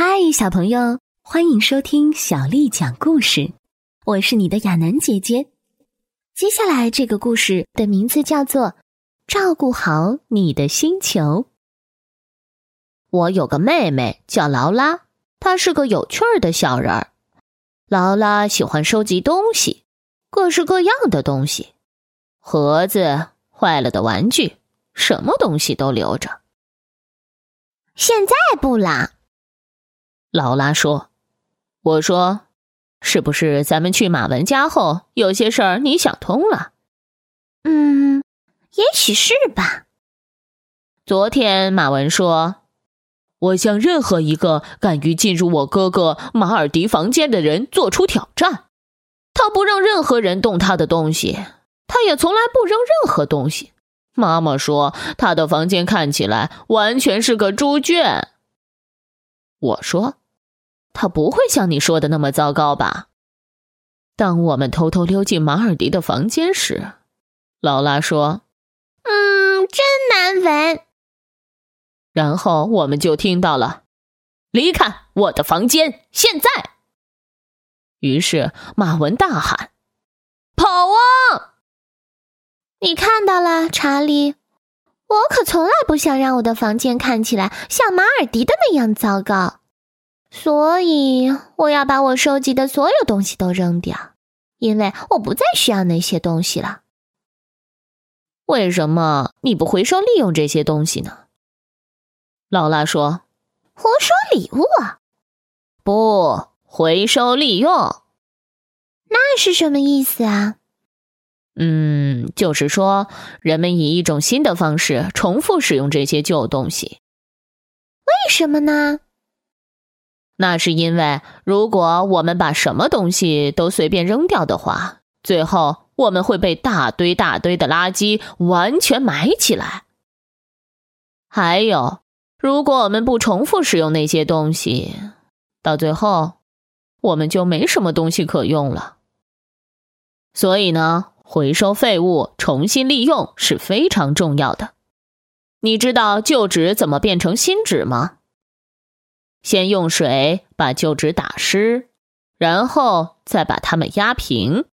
嗨，小朋友，欢迎收听小丽讲故事。我是你的亚楠姐姐。接下来这个故事的名字叫做《照顾好你的星球》。我有个妹妹叫劳拉，她是个有趣儿的小人儿。劳拉喜欢收集东西，各式各样的东西，盒子、坏了的玩具，什么东西都留着。现在不啦。劳拉说：“我说，是不是咱们去马文家后，有些事儿你想通了？嗯，也许是吧。昨天马文说，我向任何一个敢于进入我哥哥马尔迪房间的人做出挑战。他不让任何人动他的东西，他也从来不扔任何东西。妈妈说，他的房间看起来完全是个猪圈。我说。”他不会像你说的那么糟糕吧？当我们偷偷溜进马尔迪的房间时，劳拉说：“嗯，真难闻。”然后我们就听到了：“离开我的房间，现在！”于是马文大喊：“跑啊！”你看到了，查理？我可从来不想让我的房间看起来像马尔迪的那样糟糕。所以我要把我收集的所有东西都扔掉，因为我不再需要那些东西了。为什么你不回收利用这些东西呢？劳拉说：“胡说礼物，不回收利用，那是什么意思啊？”嗯，就是说人们以一种新的方式重复使用这些旧东西。为什么呢？那是因为，如果我们把什么东西都随便扔掉的话，最后我们会被大堆大堆的垃圾完全埋起来。还有，如果我们不重复使用那些东西，到最后我们就没什么东西可用了。所以呢，回收废物、重新利用是非常重要的。你知道旧纸怎么变成新纸吗？先用水把旧纸打湿，然后再把它们压平，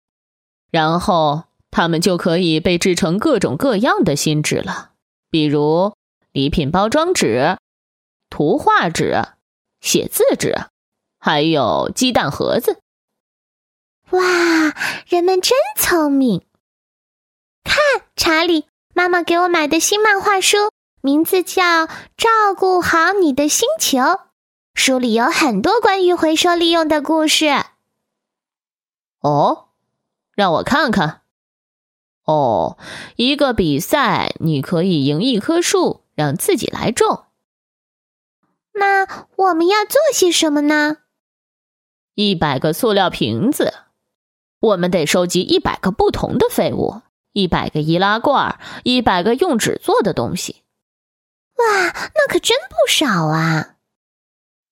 然后它们就可以被制成各种各样的新纸了，比如礼品包装纸、图画纸、写字纸，还有鸡蛋盒子。哇，人们真聪明！看，查理，妈妈给我买的新漫画书，名字叫《照顾好你的星球》。书里有很多关于回收利用的故事。哦，让我看看。哦，一个比赛，你可以赢一棵树，让自己来种。那我们要做些什么呢？一百个塑料瓶子，我们得收集一百个不同的废物，一百个易拉罐，一百个用纸做的东西。哇，那可真不少啊！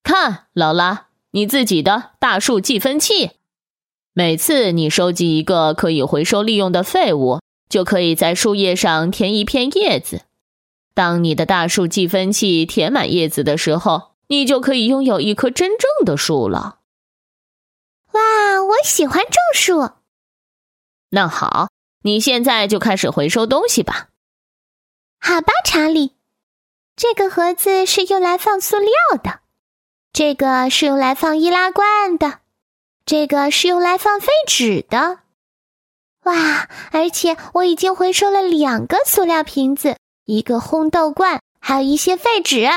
看，劳拉，你自己的大树计分器。每次你收集一个可以回收利用的废物，就可以在树叶上填一片叶子。当你的大树计分器填满叶子的时候，你就可以拥有一棵真正的树了。喜欢种树。那好，你现在就开始回收东西吧。好吧，查理，这个盒子是用来放塑料的。这个是用来放易拉罐的，这个是用来放废纸的。哇！而且我已经回收了两个塑料瓶子，一个烘豆罐，还有一些废纸。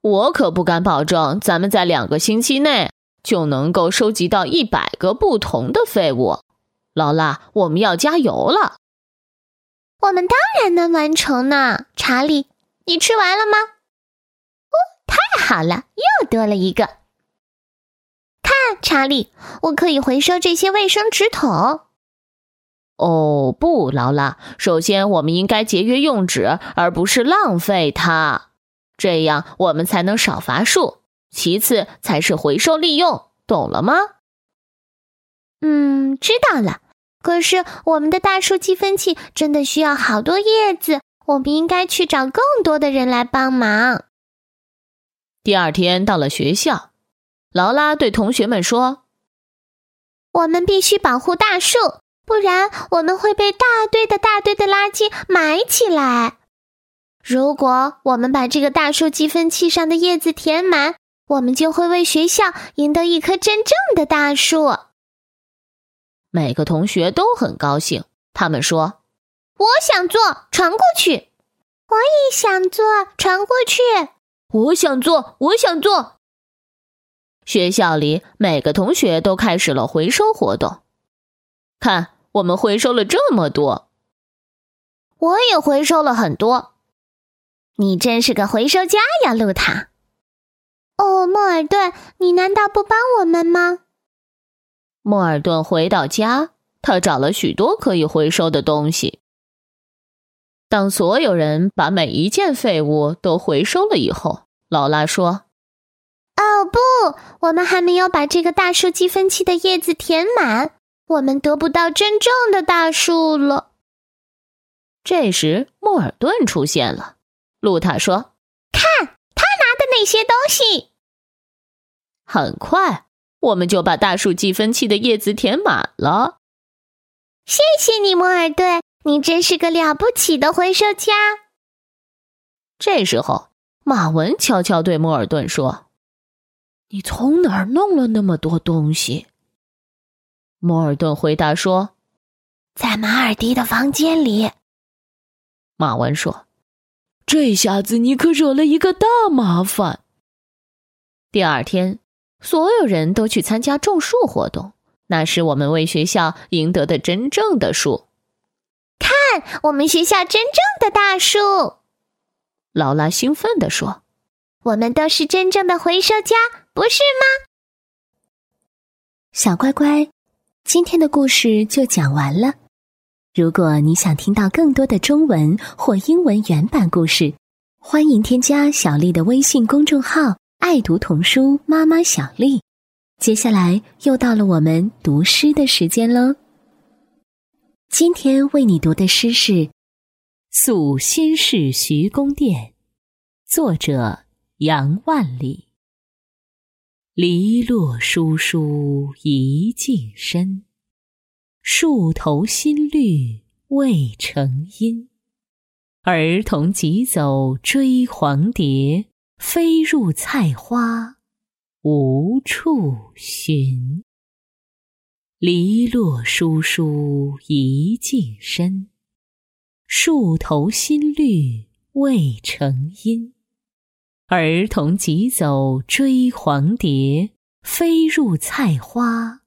我可不敢保证咱们在两个星期内就能够收集到一百个不同的废物。劳拉，我们要加油了。我们当然能完成呢。查理，你吃完了吗？哦太好了，又多了一个。看，查理，我可以回收这些卫生纸筒。哦，不，劳拉，首先我们应该节约用纸，而不是浪费它，这样我们才能少伐树。其次才是回收利用，懂了吗？嗯，知道了。可是我们的大树积分器真的需要好多叶子，我们应该去找更多的人来帮忙。第二天到了学校，劳拉对同学们说：“我们必须保护大树，不然我们会被大堆的大堆的垃圾埋起来。如果我们把这个大树积分器上的叶子填满，我们就会为学校赢得一棵真正的大树。”每个同学都很高兴，他们说：“我想做，传过去。”我也想做，传过去。我想做，我想做。学校里每个同学都开始了回收活动。看，我们回收了这么多。我也回收了很多。你真是个回收家呀，露塔。哦，莫尔顿，你难道不帮我们吗？莫尔顿回到家，他找了许多可以回收的东西。当所有人把每一件废物都回收了以后，劳拉说：“哦不，我们还没有把这个大树积分器的叶子填满，我们得不到真正的大树了。”这时，莫尔顿出现了。露塔说：“看他拿的那些东西。”很快，我们就把大树计分器的叶子填满了。谢谢你，莫尔顿。你真是个了不起的回收家。这时候，马文悄悄对莫尔顿说：“你从哪儿弄了那么多东西？”莫尔顿回答说：“在马尔迪的房间里。”马文说：“这下子你可惹了一个大麻烦。”第二天，所有人都去参加种树活动，那是我们为学校赢得的真正的树。看，我们学校真正的大树！劳拉兴奋地说：“我们都是真正的回收家，不是吗？”小乖乖，今天的故事就讲完了。如果你想听到更多的中文或英文原版故事，欢迎添加小丽的微信公众号“爱读童书妈妈小丽”。接下来又到了我们读诗的时间喽。今天为你读的诗是《宿新市徐公店》，作者杨万里。篱落疏疏一径深，树头新绿未成阴。儿童急走追黄蝶，飞入菜花无处寻。篱落疏疏一径深，树头新绿未成阴。儿童急走追黄蝶，飞入菜花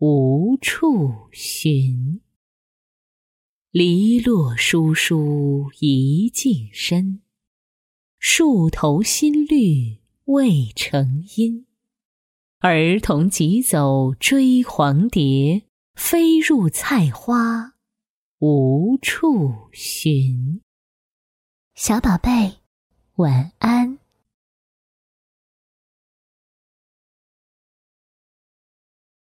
无处寻。篱落疏疏一径深，树头新绿未成阴。儿童急走追黄蝶，飞入菜花无处寻。小宝贝，晚安。